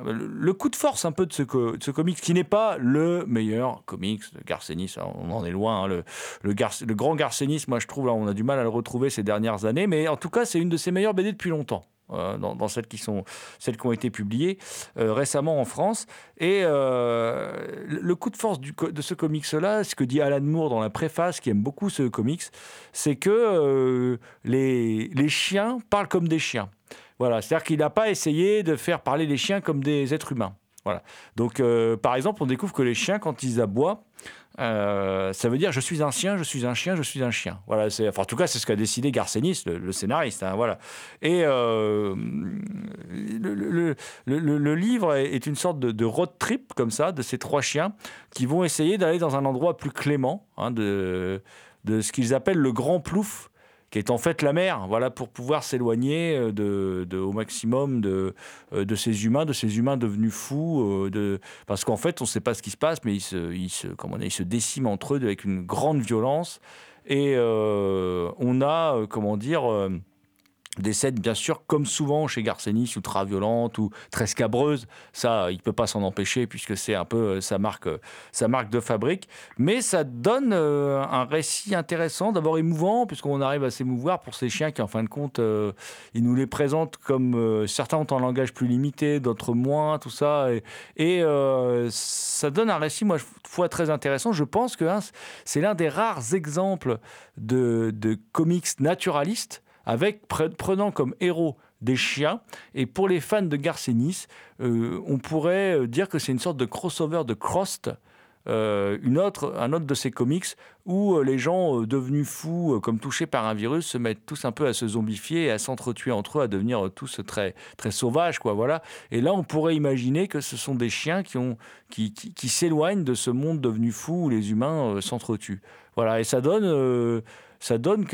le coup de force un peu de ce, de comics, qui n'est pas le meilleur comics de Garcenis, on en est loin. hein, le grand Garcenis, moi je trouve, là, on a du mal à le retrouver ces dernières années, mais en tout cas c'est une de ses meilleures BD depuis longtemps. Euh, dans, celles qui sont celles qui ont été publiées euh, récemment en France. Et euh, le coup de force de ce comics là ce que dit Alan Moore dans la préface qui aime beaucoup ce comics c'est que les, les chiens parlent comme des chiens. Voilà, c'est-à-dire qu'il n'a pas essayé de faire parler les chiens comme des êtres humains. Donc, euh, par exemple, on découvre que les chiens, quand ils aboient, euh, ça veut dire je suis un chien, je suis un chien, je suis un chien. Voilà, c'est, enfin, en tout cas, c'est ce qu'a décidé Garcenis, le, le scénariste. hein, voilà. Et euh, le, livre est, une sorte de, road trip comme ça de ces trois chiens qui vont essayer d'aller dans un endroit plus clément, hein, de ce qu'ils appellent le grand plouf qui est en fait la mer, voilà, pour pouvoir s'éloigner euh, de, au maximum de, euh, de ces humains, de ces humains devenus fous, euh, de, parce qu'en fait, on ne sait pas ce qui se passe, mais ils se, ils se, comment ils se déciment entre eux avec une grande violence. Et on a, comment dire, des scènes, bien sûr, comme souvent chez Garcenis, ultra violentes ou très scabreuses. Ça, il ne peut pas s'en empêcher puisque c'est un peu euh, sa marque, euh, sa marque de fabrique. Mais ça donne euh, un récit intéressant, d'abord émouvant, puisqu'on arrive à s'émouvoir pour ces chiens qui, en fin de compte, euh, ils nous les présentent comme euh, certains ont un langage plus limité, d'autres moins, tout ça. Et, euh, ça donne un récit, moi, fois très intéressant. Je pense que hein, c'est l'un des rares exemples de, de comics naturalistes avec pre- prenant comme héros des chiens. Et pour les fans de Garcenis, euh, on pourrait euh, dire que c'est une sorte de crossover de Crost, euh, une autre, un autre de ces comics où les gens devenus fous, comme touchés par un virus, se mettent tous un peu à se zombifier et à s'entretuer entre eux, à devenir tous très, très sauvages. Quoi, voilà. Et là, on pourrait imaginer que ce sont des chiens qui, ont, qui, s'éloignent de ce monde devenu fou où les humains s'entretuent. Voilà, et ça donne, ça donne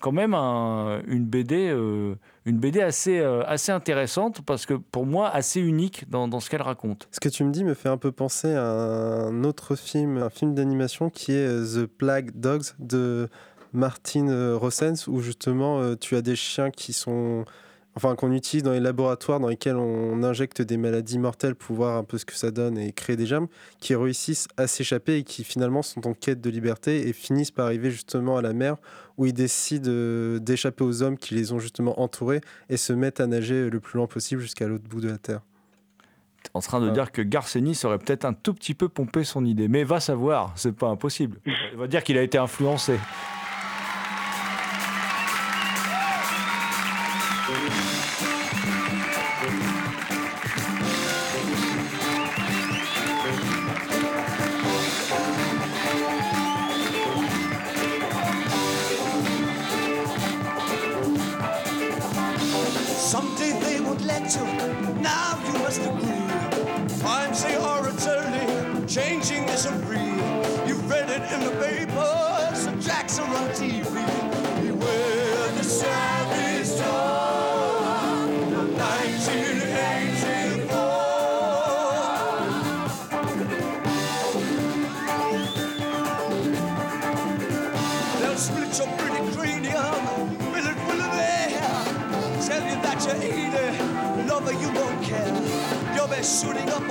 quand même un- une BD, euh, une BD assez, euh, assez intéressante parce que pour moi assez unique dans, ce qu'elle raconte. Ce que tu me dis me fait un peu penser à un autre film, un film d'animation qui est euh, The Plague Dogs de Martin Rossens, où justement tu as des chiens qui sont. Enfin, qu'on utilise dans les laboratoires dans lesquels on injecte des maladies mortelles pour voir un peu ce que ça donne et créer des germes, qui réussissent à s'échapper et qui finalement sont en quête de liberté et finissent par arriver justement à la mer où ils décident euh, d'échapper aux hommes qui les ont justement entourés et se mettent à nager le plus loin possible jusqu'à l'autre bout de la terre. En train de dire que Garcenis aurait peut-être un tout petit peu pompé son idée, mais va savoir, c'est pas impossible. Il va dire qu'il a été influencé.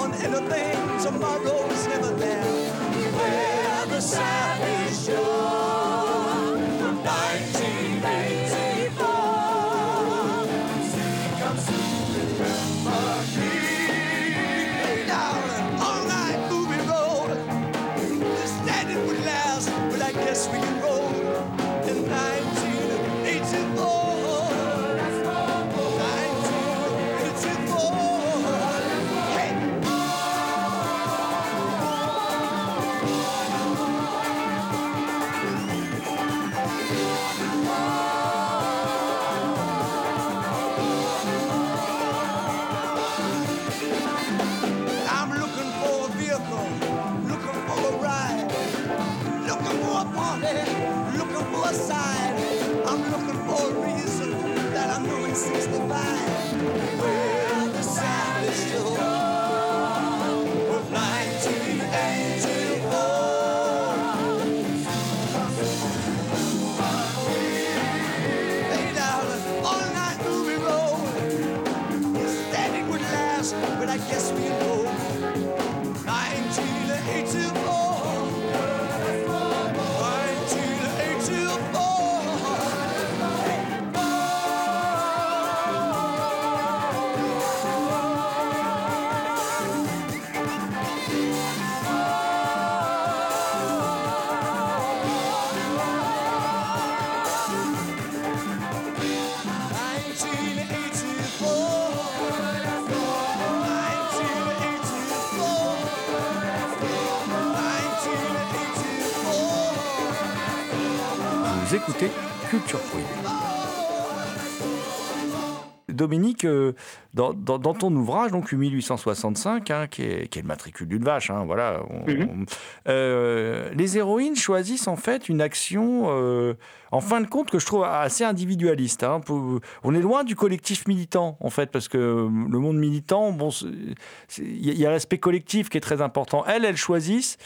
On anything, Dans, dans- dans ton ouvrage, donc 1865, hein, qui, est, qui est le matricule d'une vache, hein, voilà, on- on- euh, les héroïnes choisissent en fait une action, euh, en fin de compte, que je trouve assez individualiste. hein, pour- on est loin du collectif militant, en fait, parce que le monde militant, bon, il y a- l'aspect collectif qui est très important. Elles, elles choisissent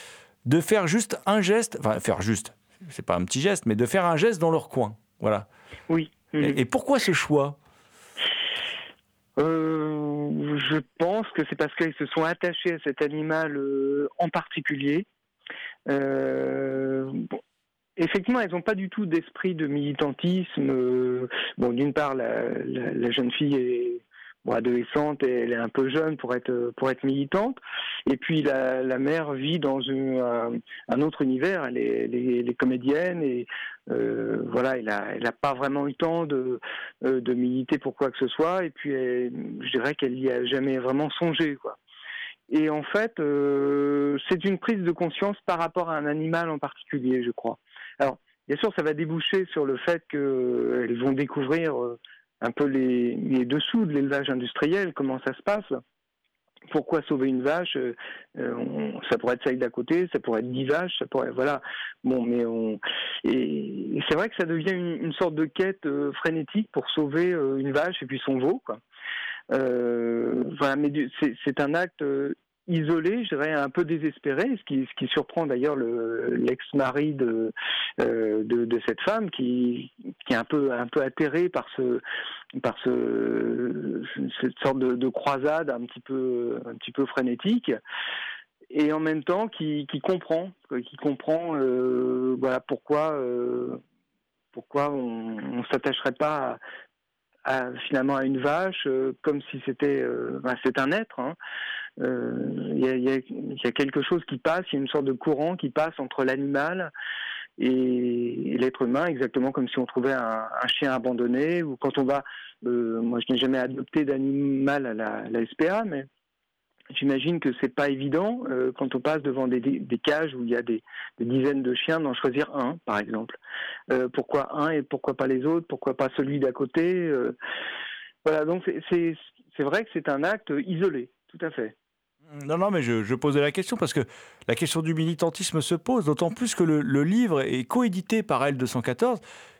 de faire juste un geste, enfin faire juste, c'est pas un petit geste, mais de faire un geste dans leur coin. Voilà. Oui. Et, et pourquoi ce choix? Euh, je pense que c'est parce qu'ils se sont attachés à cet animal euh, en particulier. Euh, bon, effectivement, elles n'ont pas du tout d'esprit de militantisme. euh, bon, d'une part, la, la- la jeune fille est adolescente elle est un peu jeune pour être pour être militante. Et puis la, mère vit dans une, un, autre univers. Elle est, comédienne et euh, voilà, elle n'a elle a pas vraiment eu le temps de, euh, de militer pour quoi que ce soit. Et puis, je dirais qu'elle n'y a jamais vraiment songé. Et en fait, euh, c'est une prise de conscience par rapport à un animal en particulier, je crois. Alors, bien sûr, ça va déboucher sur le fait qu'elles vont découvrir euh, un peu les, les dessous de l'élevage industriel, comment ça se passe. Pourquoi sauver une vache Euh, euh, Ça pourrait être celle d'à côté, ça pourrait être dix vaches, ça pourrait, voilà. Bon, mais on et, c'est vrai que ça devient une, sorte de quête euh, frénétique pour sauver une vache et puis son veau, quoi. Voilà, mais c'est un acte isolé, je dirais un peu désespéré, ce qui, surprend d'ailleurs le- l'ex-mari de, euh, de cette femme qui est un peu un peu atterré par ce par ce cette sorte de, de croisade un petit peu frénétique et en même temps qui, comprend qui comprend euh, voilà pourquoi euh, pourquoi on, on s'attacherait pas finalement à une vache comme si c'était un être hein. Euh, il y, a, il y a- quelque chose qui passe il y a une sorte de courant qui passe entre l'animal et, l'être humain exactement comme si on trouvait un, chien abandonné ou quand on va euh, moi je n'ai jamais adopté d'animal à la, SPA mais J'imagine que c'est pas évident euh, quand on passe devant des, cages où il y a des, dizaines de chiens d'en choisir un, par exemple. Euh, pourquoi un et pourquoi pas les autres? Pourquoi pas celui d'à côté? Euh, Voilà, donc c'est vrai que c'est un acte isolé, tout à fait. Non, non, mais je, je posais la question parce que la question du militantisme se pose, d'autant plus que le, le livre est coédité par L214,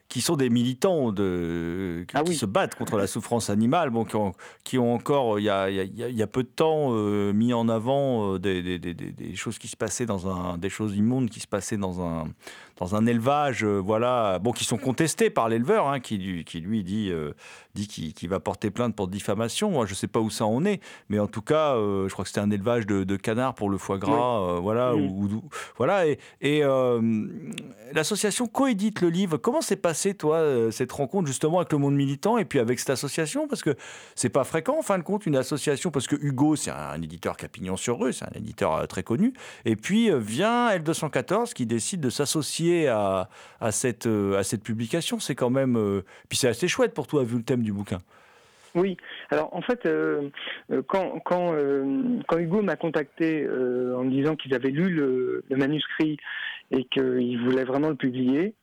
qui sont des militants de, qui, qui se battent contre la souffrance animale, bon, qui, ont, qui ont encore, il y a, y y peu de temps, euh, mis en avant euh, des, des- des- des- des choses qui se passaient dans un, des choses immondes qui se passaient dans un, dans un élevage, euh, voilà, bon, qui sont contestés par l'éleveur, hein, qui, lui- qui lui dit, euh, dit qu'il va porter plainte pour diffamation. Moi, je ne sais pas où ça en est, mais en tout cas, euh, je crois que c'était un élevage de, de canards pour le foie gras, voilà, Oui. voilà. Et, et, l'association coédite le livre. Comment s'est passé, toi, cette rencontre justement avec le monde militant et puis avec cette association? Parce que c'est pas fréquent, en fin de compte, une association, parce que Hugo, c'est un éditeur capignon sur rue, c'est un éditeur très connu. Et puis vient L214 qui décide de s'associer à, à, cette, euh, à cette publication. C'est quand même. euh, Puis c'est assez chouette pour toi, vu le thème du bouquin. Oui, alors en fait, euh, quand, quand, quand Hugo m'a contacté en me disant qu'ils avaient lu le, manuscrit et qu'ils voulaient vraiment le publier,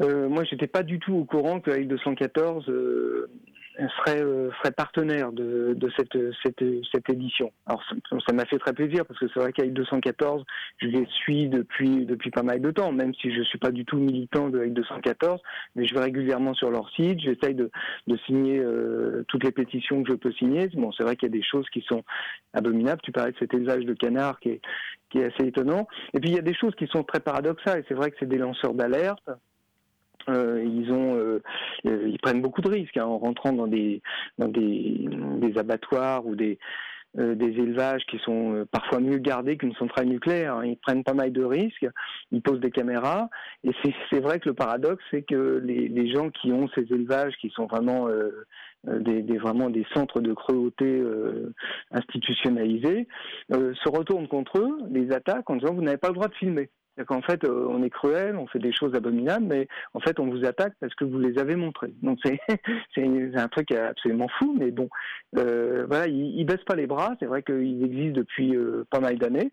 moi j'étais pas du tout au courant que L214 euh, serait, euh, serait partenaire de, cette, cette, cette édition. Alors ça m'a fait très plaisir parce que c'est vrai qu'avec 214, je les suis depuis, depuis pas mal de temps, même si je suis pas du tout militant de avec 214, mais je vais régulièrement sur leur site, j'essaye de, de signer euh, toutes les pétitions que je peux signer. Bon, c'est vrai qu'il y a des choses qui sont abominables. Tu parlais de cet élevage de canards qui est, qui est assez étonnant. Et puis il y a des choses qui sont très paradoxales. C'est vrai que c'est des lanceurs d'alerte. Euh, ils ont, prennent beaucoup de risques hein, en rentrant dans des dans des, abattoirs ou des euh, des élevages qui sont euh, parfois mieux gardés qu'une centrale nucléaire. hein. Ils prennent pas mal de risques, ils posent des caméras, et c'est vrai que le paradoxe, c'est que les, gens qui ont ces élevages, qui sont vraiment euh, des, centres de cruauté institutionnalisés, se retournent contre eux, les attaquent en disant vous n'avez pas le droit de filmer. C'est-à-dire qu'en fait, euh, on est cruel, on fait des choses abominables, mais en fait, on vous attaque parce que vous les avez montrés. Donc c'est un truc absolument fou, mais bon, euh, voilà, ils, ils baissent pas les bras. C'est vrai qu'ils existent depuis euh, pas mal d'années.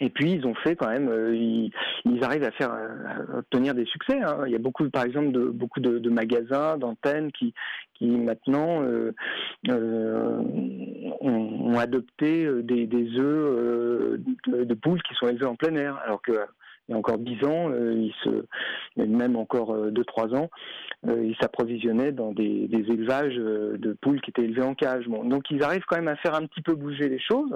Et puis ils ont fait quand même, euh, ils, arrivent à faire à obtenir des succès. hein. Il y a beaucoup, par exemple, de beaucoup de, magasins, d'antennes qui maintenant euh, euh, ont, adopté euh, des, œufs euh, de, poules qui sont élevés en plein air, alors que il y a encore dix ans, euh, ils se, même encore euh, deux trois ans, euh, ils s'approvisionnaient dans des, élevages euh, de poules qui étaient élevées en cage. Donc ils arrivent quand même à faire un petit peu bouger les choses.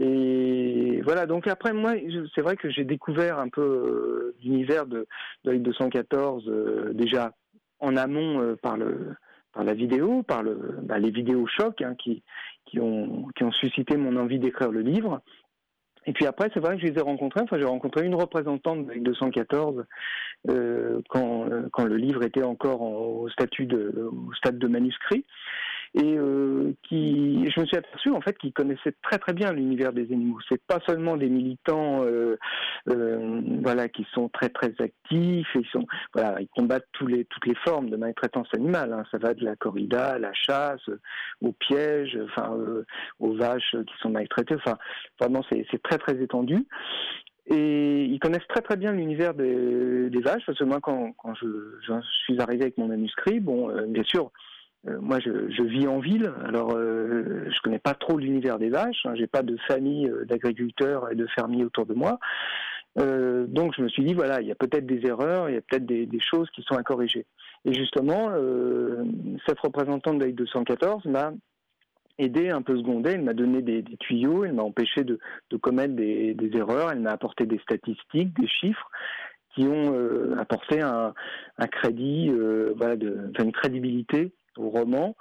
Et voilà, donc après, moi, c'est vrai que j'ai découvert un peu euh, l'univers de, de la 214 euh, déjà en amont euh, par, le, par la vidéo, par le, bah, les vidéos chocs hein, qui, qui, ont, qui ont suscité mon envie d'écrire le livre. Et puis après, c'est vrai que je les ai rencontrés. Enfin, j'ai rencontré une représentante avec 214 euh, quand, quand le livre était encore en- au statut de, au stade de manuscrit, et euh, qui, je me suis aperçu en fait qu'ils connaissaient très très bien l'univers des animaux. C'est pas seulement des militants, euh, euh, voilà, qui sont très très actifs. Ils combattent toutes les formes de maltraitance animale. hein. Ça va de la corrida, à la chasse, euh, au piège, enfin, aux vaches qui sont maltraitées. Enfin, vraiment, c'est très très étendu. Et ils connaissent très très bien l'univers des, vaches, parce que moi, quand, je, suis arrivé avec mon manuscrit, bon, bien sûr, moi, je, vis en ville, alors euh, je connais pas trop l'univers des vaches. Hein, J'ai pas de famille euh, d'agriculteurs et de fermiers autour de moi, Euh, donc je me suis dit voilà, il y a peut-être des erreurs, il y a peut-être des, choses qui sont à corriger. Et justement, euh, cette représentante de la 214 m'a aidé, un peu secondé, elle m'a donné des, tuyaux, elle m'a empêché de, commettre des, erreurs, elle m'a apporté des statistiques, des chiffres qui ont euh, apporté un, crédit, euh, voilà, une crédibilité au roman.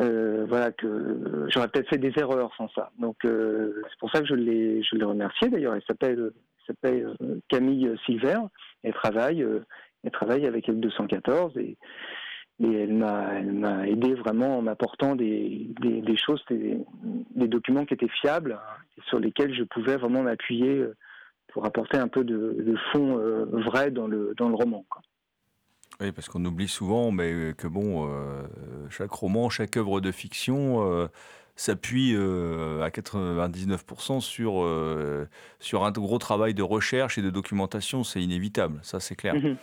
Euh, voilà que j'aurais peut-être fait des erreurs sans ça. Donc euh, c'est pour ça que je l'ai je l'ai remercié d'ailleurs. Elle s'appelle elle s'appelle euh, Camille Silver. Elle travaille euh, elle travaille avec elle 214 et elle m'a elle m'a aidé vraiment en m'apportant des, des, choses des, documents qui étaient fiables et sur lesquels je pouvais vraiment m'appuyer euh, pour apporter un peu de, fond euh, vrai dans le dans le roman. Oui, parce qu'on oublie souvent mais que bon, euh, chaque roman, chaque œuvre de fiction euh, s'appuie euh, à 99% sur, euh, sur un gros travail de recherche et de documentation. C'est inévitable, ça c'est clair. Mhm.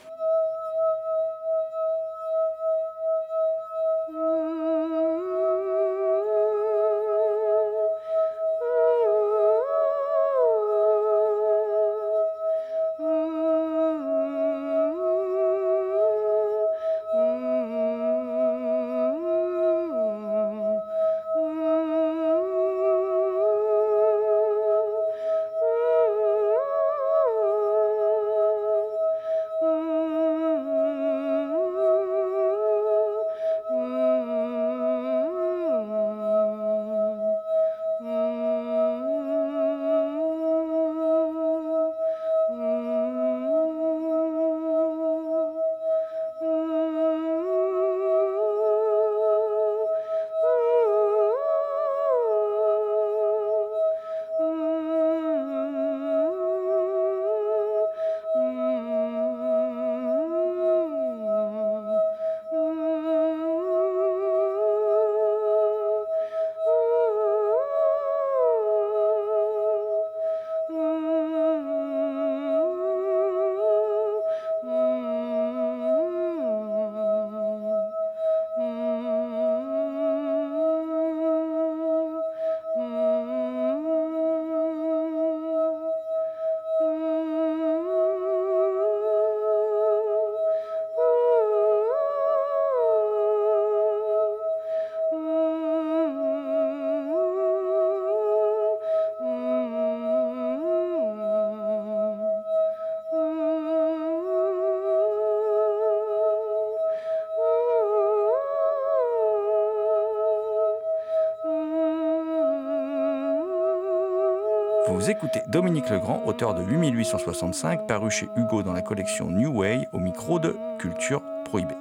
Écoutez Dominique Legrand, auteur de 8865, paru chez Hugo dans la collection New Way, au micro de Culture Prohibée.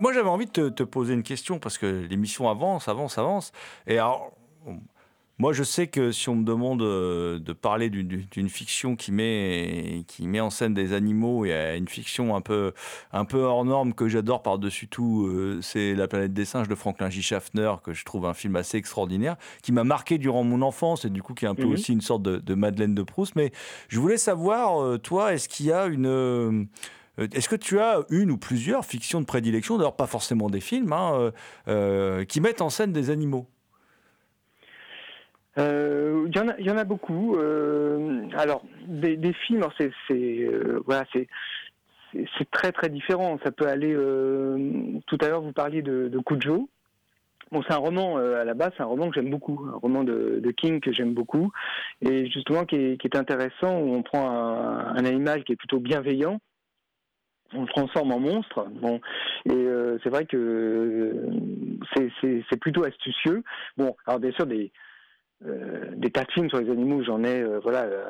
Moi, j'avais envie de te, te poser une question parce que l'émission avance, avance, avance. Et alors, moi, je sais que si on me demande euh, de parler d'une- fiction qui met, qui met en scène des animaux et une fiction un peu, un peu hors norme que j'adore par-dessus tout, euh, c'est La planète des singes de Franklin J. Schaffner, que je trouve un film assez extraordinaire, qui m'a marqué durant mon enfance et du coup qui est un peu Mhm. aussi une sorte de, de Madeleine de Proust. Mais je voulais savoir, euh, toi, est-ce qu'il y a une. est-ce que tu as une ou plusieurs fictions de prédilection, d'ailleurs pas forcément des films, hein, euh, qui mettent en scène des animaux? Euh, Il y, en a- il y en a beaucoup. Euh, alors, des, films, c'est euh, voilà, c'est très très différent. Ça peut aller. euh, tout à l'heure, vous parliez de, de Cujo. Bon, c'est un roman euh, à la base, c'est un roman que j'aime beaucoup, un roman de, King que j'aime beaucoup, et justement qui est, intéressant où on prend un, animal qui est plutôt bienveillant, on le transforme en monstre. Bon, et euh, c'est vrai que euh, c'est- c'est plutôt astucieux. Bon, alors bien sûr des euh, des tas de films sur les animaux, j'en ai, euh, voilà, euh,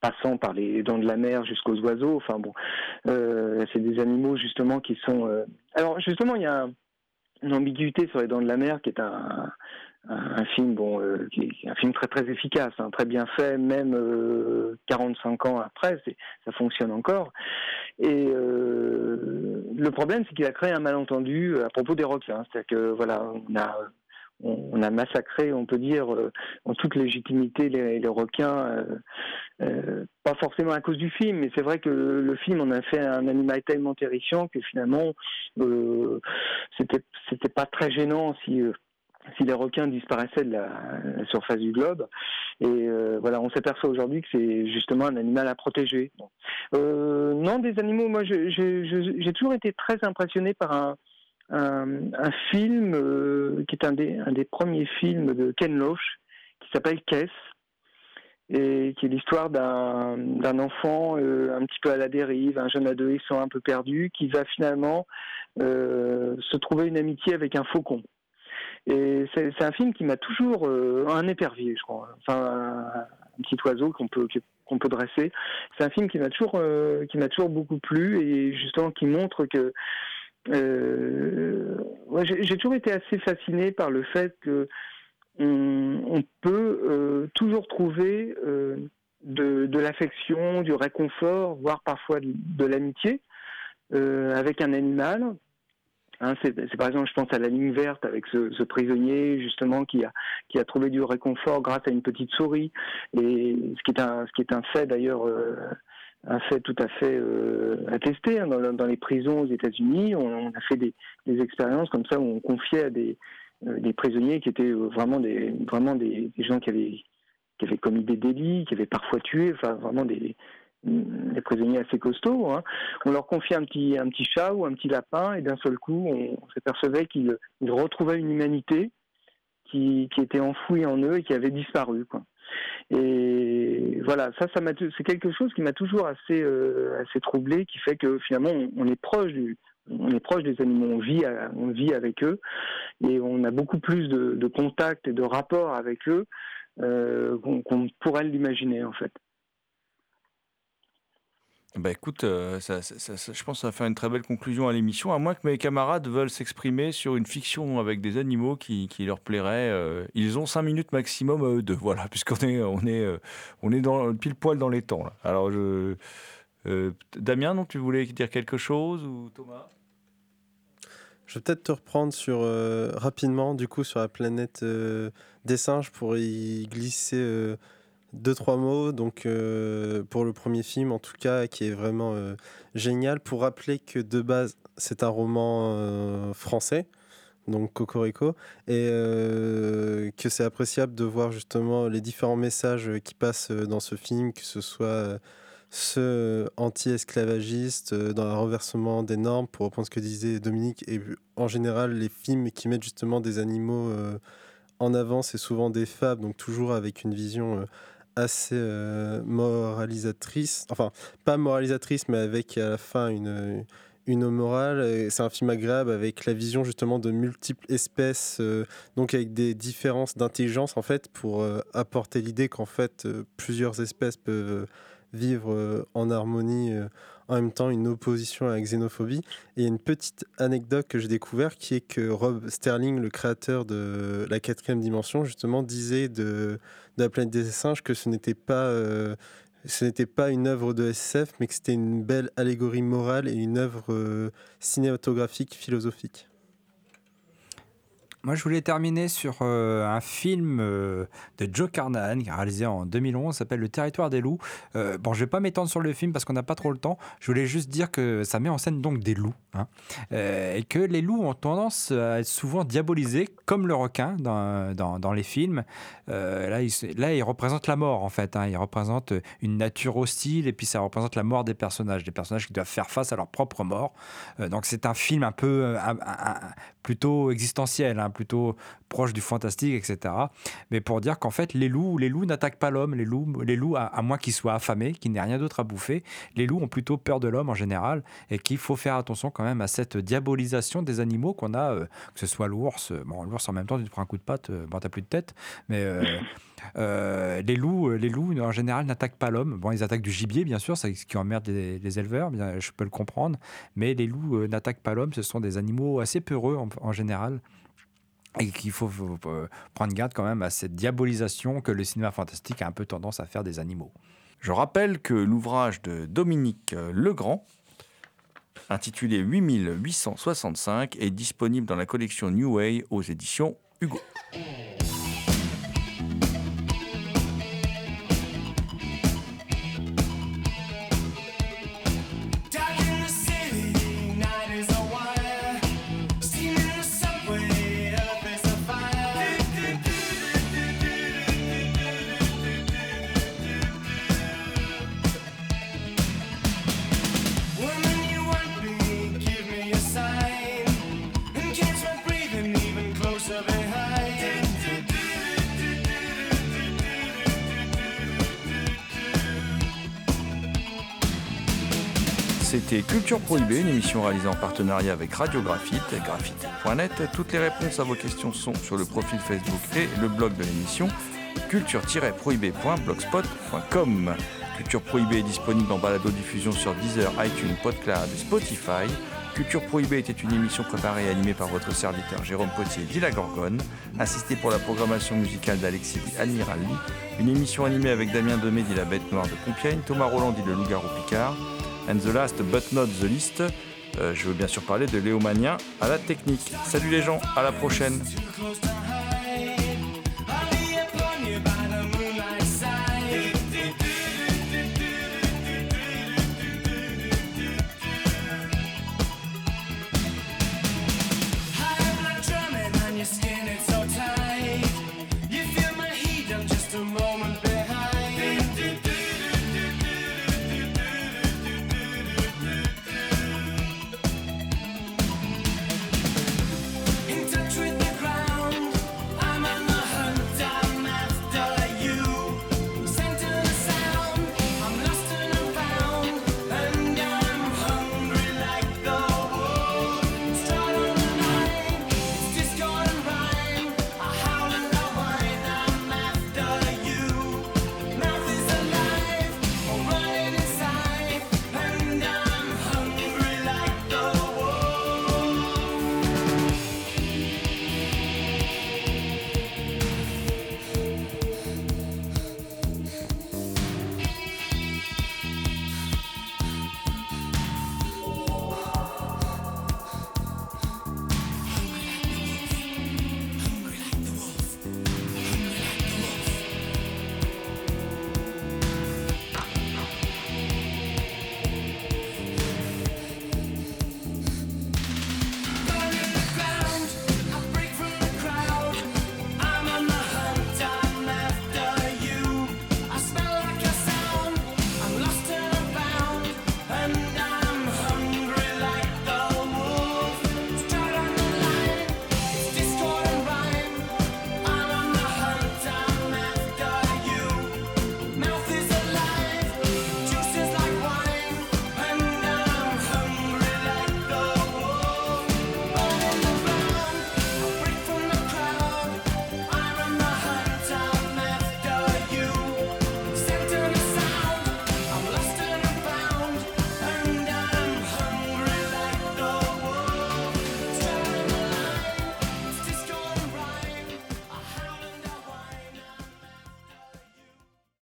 passant par les dents de la mer jusqu'aux oiseaux. Enfin bon, euh, c'est des animaux justement qui sont. euh, Alors justement, il y a un- une ambiguïté sur les dents de la mer qui est un, film bon, euh, qui est un film très très efficace, hein, très bien fait, même euh, 45 ans après, ça fonctionne encore. Et euh, le problème, c'est qu'il a créé un malentendu à propos des requins. C'est-à-dire que voilà, on a on on a massacré, on peut dire, euh, en toute légitimité les, requins, euh, euh, pas forcément à cause du film, mais c'est vrai que le film en a fait un animal tellement terrifiant que finalement, euh, c'était pas très gênant si les requins disparaissaient de la, surface du globe. Et voilà, on s'aperçoit aujourd'hui que c'est justement un animal à protéger. Non, des animaux, moi, j'ai toujours été très impressionné par un, un, film euh, qui est un des, premiers films de Ken Loach, qui s'appelle Kess, et qui est l'histoire d'un enfant euh, un petit peu à la dérive, un jeune adolescent un peu perdu, qui va finalement euh, se trouver une amitié avec un faucon. Et c'est un film qui m'a toujours un épervier, je crois. Enfin, un, petit oiseau qu'on peut qu'on peut dresser. C'est un film qui m'a toujours qui m'a toujours beaucoup plu et justement qui montre que euh, j'ai toujours été assez fasciné par le fait que on, on peut euh, toujours trouver euh, de, l'affection, du réconfort, voire parfois de, l'amitié avec un animal. Hein, c'est par exemple, je pense à la ligne verte avec ce, prisonnier justement qui a trouvé du réconfort grâce à une petite souris et ce qui est un fait d'ailleurs un fait tout à fait euh, attesté hein, dans, les prisons aux États-Unis. On, a fait des, des expériences comme ça où on confiait à des euh, des prisonniers qui étaient euh, vraiment des vraiment des, gens qui avaient qui avaient commis des délits, qui avaient parfois tué, enfin vraiment des des prisonniers assez costauds. Hein. On leur confiait un petit, un petit chat ou un petit lapin et d'un seul coup, on, s'apercevait qu'ils ils retrouvaient une humanité qui, qui était enfouie en eux et qui avait disparu. Quoi. Et voilà, ça, ça m'a, c'est quelque chose qui m'a toujours assez, euh, assez troublé, qui fait que finalement, on, est proche du, on est proche des animaux, on vit, à- on vit avec eux et on a beaucoup plus de, de contacts et de rapports avec eux euh, qu'on pourrait l'imaginer en fait. Bah écoute, euh, ça- je pense que ça va faire une très belle conclusion à l'émission, à moins que mes camarades veulent s'exprimer sur une fiction avec des animaux qui, leur plairait. euh, ils ont cinq minutes maximum à eux deux, voilà, puisqu'on est, on est, euh, on est dans, pile poil dans les temps. Alors, Damien, tu voulais dire quelque chose ou Thomas? Je vais peut-être te reprendre sur, rapidement, du coup, sur la planète des singes pour y glisser deux, trois mots. Donc, euh, pour le premier film, en tout cas, qui est vraiment euh, génial, pour rappeler que de base, c'est un roman euh, français. Donc Cocorico, et que c'est appréciable de voir justement les différents messages qui passent dans ce film, que ce soit ceux anti-esclavagistes, dans le renversement des normes, pour reprendre ce que disait Dominique, et en général les films qui mettent justement des animaux en avant, c'est souvent des fables, donc toujours avec une vision assez euh, moralisatrice, enfin pas moralisatrice, mais avec à la fin une, une morale. C'est un film agréable avec la vision justement de multiples espèces, euh, donc avec des différences d'intelligence en fait, pour euh, apporter l'idée qu'en fait plusieurs espèces peuvent vivre en harmonie en même temps une opposition à la xénophobie. Et une petite anecdote que j'ai découvert qui est que Rob Sterling, le créateur de la quatrième dimension, justement disait de, la planète des singes que ce n'était pas euh, une œuvre de SF, mais que c'était une belle allégorie morale et une œuvre euh, cinématographique philosophique. Moi, je voulais terminer sur euh, un film euh, de Joe Carnahan, réalisé en 2011, s'appelle Le Territoire des loups. Euh, bon, je vais pas m'étendre sur le film parce qu'on n'a pas trop le temps. Je voulais juste dire que ça met en scène donc des loups. Hein, et que les loups ont tendance à être souvent diabolisés, comme le requin dans, dans, les films. là, ils, là, ils représentent la mort, en fait. Hein, ils représentent une nature hostile et puis ça représente la mort des personnages. Des personnages qui doivent faire face à leur propre mort. donc, c'est un film un peu plutôt existentiel. Hein, plutôt proche du fantastique, etc. Mais pour dire qu'en fait, les loups, les loups n'attaquent pas l'homme. Les loups, les loups, à, moins qu'ils soient affamés, qu'ils n'aient rien d'autre à bouffer, les loups ont plutôt peur de l'homme en général et qu'il faut faire attention quand même à cette diabolisation des animaux qu'on a, euh, que ce soit l'ours. Bon, l'ours en même temps, tu te prends un coup de patte, euh, bon, t'as plus de tête, mais euh, les loups, les loups en général n'attaquent pas l'homme. Bon, ils attaquent du gibier, bien sûr, c'est ce qui emmerde les, éleveurs, bien, je peux le comprendre. Mais les loups n'attaquent pas l'homme. Ce sont des animaux assez peureux en général et qu'il faut, euh, prendre garde quand même à cette diabolisation que le cinéma fantastique a un peu tendance à faire des animaux. Je rappelle que l'ouvrage de Dominique euh, Legrand, intitulé 8865, est disponible dans la collection New Way aux éditions Hugo. Culture Prohibée, une émission réalisée en partenariat avec Radio Graphite et graphite.net. Toutes les réponses à vos questions sont sur le profil Facebook et le blog de l'émission culture-prohibée.blogspot.com. Culture Prohibée est disponible en balado-diffusion sur Deezer, iTunes, PodCloud et Spotify. Culture Prohibée était une émission préparée et animée par votre serviteur Jérôme Potier, dit la Gorgone, assisté pour la programmation musicale d'Alexis Admiral une émission animée avec Damien Demé, dit la Bête Noire de Compiègne, Thomas Roland, dit le Loup-Garou Picard, And the last but not the least, euh, je veux bien sûr parler de Léo Mania à la technique. Salut les gens, à la prochaine.